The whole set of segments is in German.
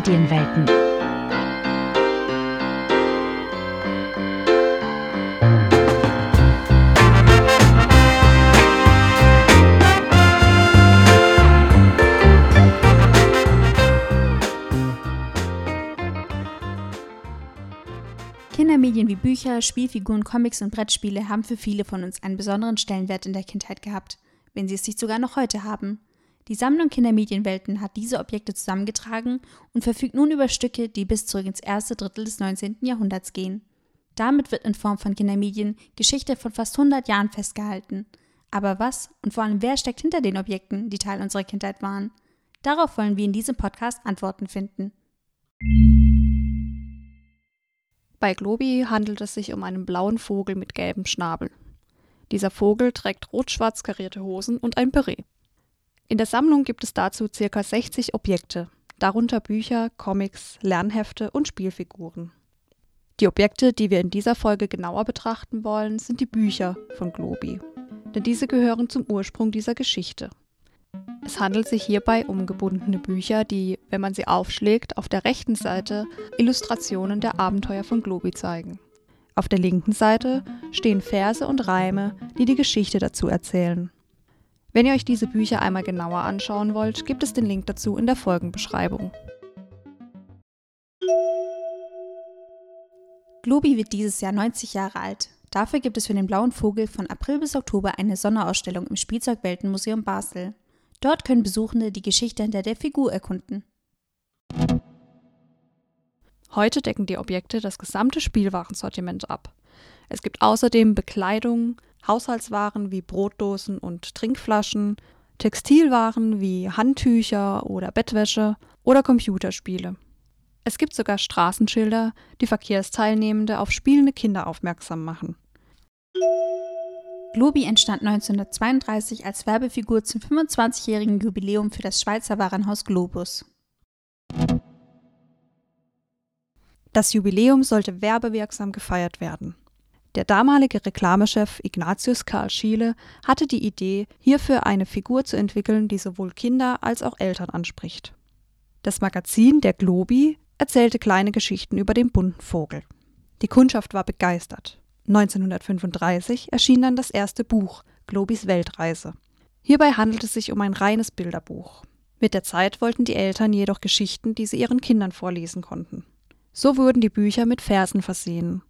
Medienwelten. Kindermedien wie Bücher, Spielfiguren, Comics und Brettspiele haben für viele von uns einen besonderen Stellenwert in der Kindheit gehabt, wenn sie es nicht sogar noch heute haben. Die Sammlung Kindermedienwelten hat diese Objekte zusammengetragen und verfügt nun über Stücke, die bis zurück ins erste Drittel des 19. Jahrhunderts gehen. Damit wird in Form von Kindermedien Geschichte von fast 100 Jahren festgehalten. Aber was und vor allem wer steckt hinter den Objekten, die Teil unserer Kindheit waren? Darauf wollen wir in diesem Podcast Antworten finden. Bei Globi handelt es sich um einen blauen Vogel mit gelbem Schnabel. Dieser Vogel trägt rot-schwarz karierte Hosen und ein Beret. In der Sammlung gibt es dazu ca. 60 Objekte, darunter Bücher, Comics, Lernhefte und Spielfiguren. Die Objekte, die wir in dieser Folge genauer betrachten wollen, sind die Bücher von Globi, denn diese gehören zum Ursprung dieser Geschichte. Es handelt sich hierbei um gebundene Bücher, die, wenn man sie aufschlägt, auf der rechten Seite Illustrationen der Abenteuer von Globi zeigen. Auf der linken Seite stehen Verse und Reime, die die Geschichte dazu erzählen. Wenn ihr euch diese Bücher einmal genauer anschauen wollt, gibt es den Link dazu in der Folgenbeschreibung. Globi wird dieses Jahr 90 Jahre alt. Dafür gibt es für den Blauen Vogel von April bis Oktober eine Sonderausstellung im Spielzeugweltenmuseum Basel. Dort können Besuchende die Geschichte hinter der Figur erkunden. Heute decken die Objekte das gesamte Spielwarensortiment ab. Es gibt außerdem Bekleidung, Haushaltswaren wie Brotdosen und Trinkflaschen, Textilwaren wie Handtücher oder Bettwäsche oder Computerspiele. Es gibt sogar Straßenschilder, die Verkehrsteilnehmende auf spielende Kinder aufmerksam machen. Globi entstand 1932 als Werbefigur zum 25-jährigen Jubiläum für das Schweizer Warenhaus Globus. Das Jubiläum sollte werbewirksam gefeiert werden. Der damalige Reklamechef Ignatius Karl Schiele hatte die Idee, hierfür eine Figur zu entwickeln, die sowohl Kinder als auch Eltern anspricht. Das Magazin Der Globi erzählte kleine Geschichten über den bunten Vogel. Die Kundschaft war begeistert. 1935 erschien dann das erste Buch, Globis Weltreise. Hierbei handelt es sich um ein reines Bilderbuch. Mit der Zeit wollten die Eltern jedoch Geschichten, die sie ihren Kindern vorlesen konnten. So wurden die Bücher mit Versen versehen.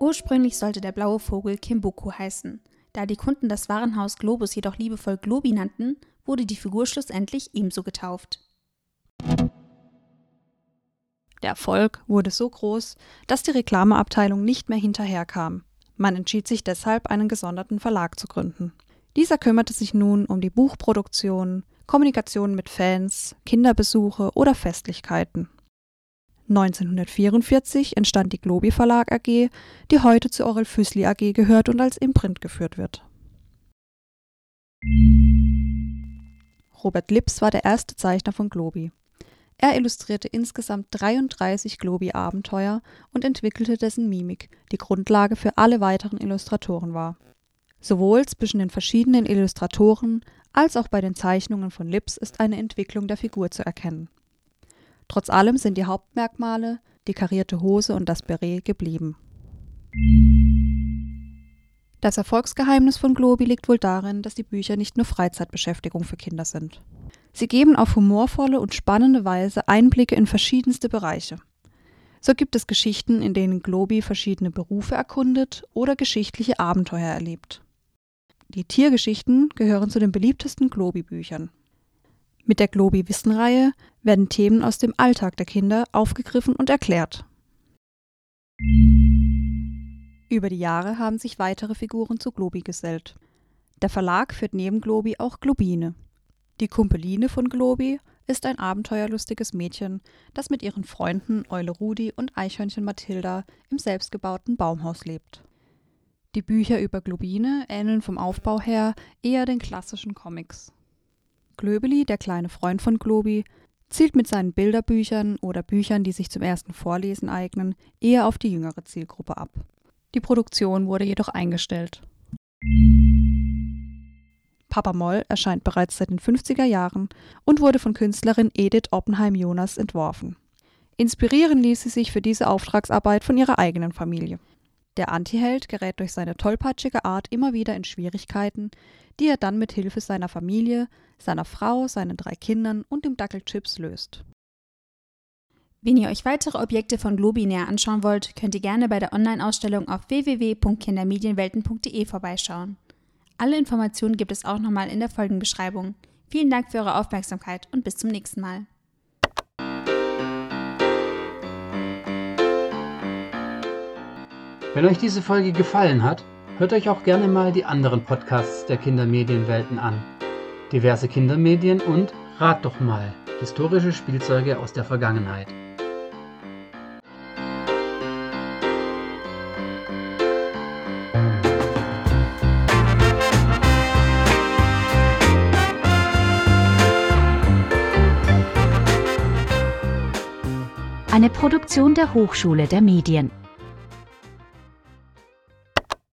Ursprünglich sollte der blaue Vogel Kimbuku heißen. Da die Kunden das Warenhaus Globus jedoch liebevoll Globi nannten, wurde die Figur schlussendlich ebenso getauft. Der Erfolg wurde so groß, dass die Reklameabteilung nicht mehr hinterherkam. Man entschied sich deshalb, einen gesonderten Verlag zu gründen. Dieser kümmerte sich nun um die Buchproduktion, Kommunikation mit Fans, Kinderbesuche oder Festlichkeiten. 1944 entstand die Globi Verlag AG, die heute zu Orel Füßli AG gehört und als Imprint geführt wird. Robert Lips war der erste Zeichner von Globi. Er illustrierte insgesamt 33 Globi-Abenteuer und entwickelte dessen Mimik, die Grundlage für alle weiteren Illustratoren war. Sowohl zwischen den verschiedenen Illustratoren als auch bei den Zeichnungen von Lips ist eine Entwicklung der Figur zu erkennen. Trotz allem sind die Hauptmerkmale, die karierte Hose und das Beret, geblieben. Das Erfolgsgeheimnis von Globi liegt wohl darin, dass die Bücher nicht nur Freizeitbeschäftigung für Kinder sind. Sie geben auf humorvolle und spannende Weise Einblicke in verschiedenste Bereiche. So gibt es Geschichten, in denen Globi verschiedene Berufe erkundet oder geschichtliche Abenteuer erlebt. Die Tiergeschichten gehören zu den beliebtesten Globi-Büchern. Mit der Globi-Wissenreihe werden Themen aus dem Alltag der Kinder aufgegriffen und erklärt. Über die Jahre haben sich weitere Figuren zu Globi gesellt. Der Verlag führt neben Globi auch Globine. Die Kumpeline von Globi ist ein abenteuerlustiges Mädchen, das mit ihren Freunden Eule Rudi und Eichhörnchen Mathilda im selbstgebauten Baumhaus lebt. Die Bücher über Globine ähneln vom Aufbau her eher den klassischen Comics. Glöbeli, der kleine Freund von Globi, zielt mit seinen Bilderbüchern oder Büchern, die sich zum ersten Vorlesen eignen, eher auf die jüngere Zielgruppe ab. Die Produktion wurde jedoch eingestellt. Papa Moll erscheint bereits seit den 50er Jahren und wurde von Künstlerin Edith Oppenheim-Jonas entworfen. Inspirieren ließ sie sich für diese Auftragsarbeit von ihrer eigenen Familie. Der Antiheld gerät durch seine tollpatschige Art immer wieder in Schwierigkeiten, die er dann mit Hilfe seiner Familie, seiner Frau, seinen drei Kindern und dem Dackel Chips löst. Wenn ihr euch weitere Objekte von Globi näher anschauen wollt, könnt ihr gerne bei der Online-Ausstellung auf www.kindermedienwelten.de vorbeischauen. Alle Informationen gibt es auch nochmal in der Folgenbeschreibung. Vielen Dank für eure Aufmerksamkeit und bis zum nächsten Mal. Wenn euch diese Folge gefallen hat, hört euch auch gerne mal die anderen Podcasts der Kindermedienwelten an. Diverse Kindermedien und Rat doch mal, historische Spielzeuge aus der Vergangenheit. Eine Produktion der Hochschule der Medien.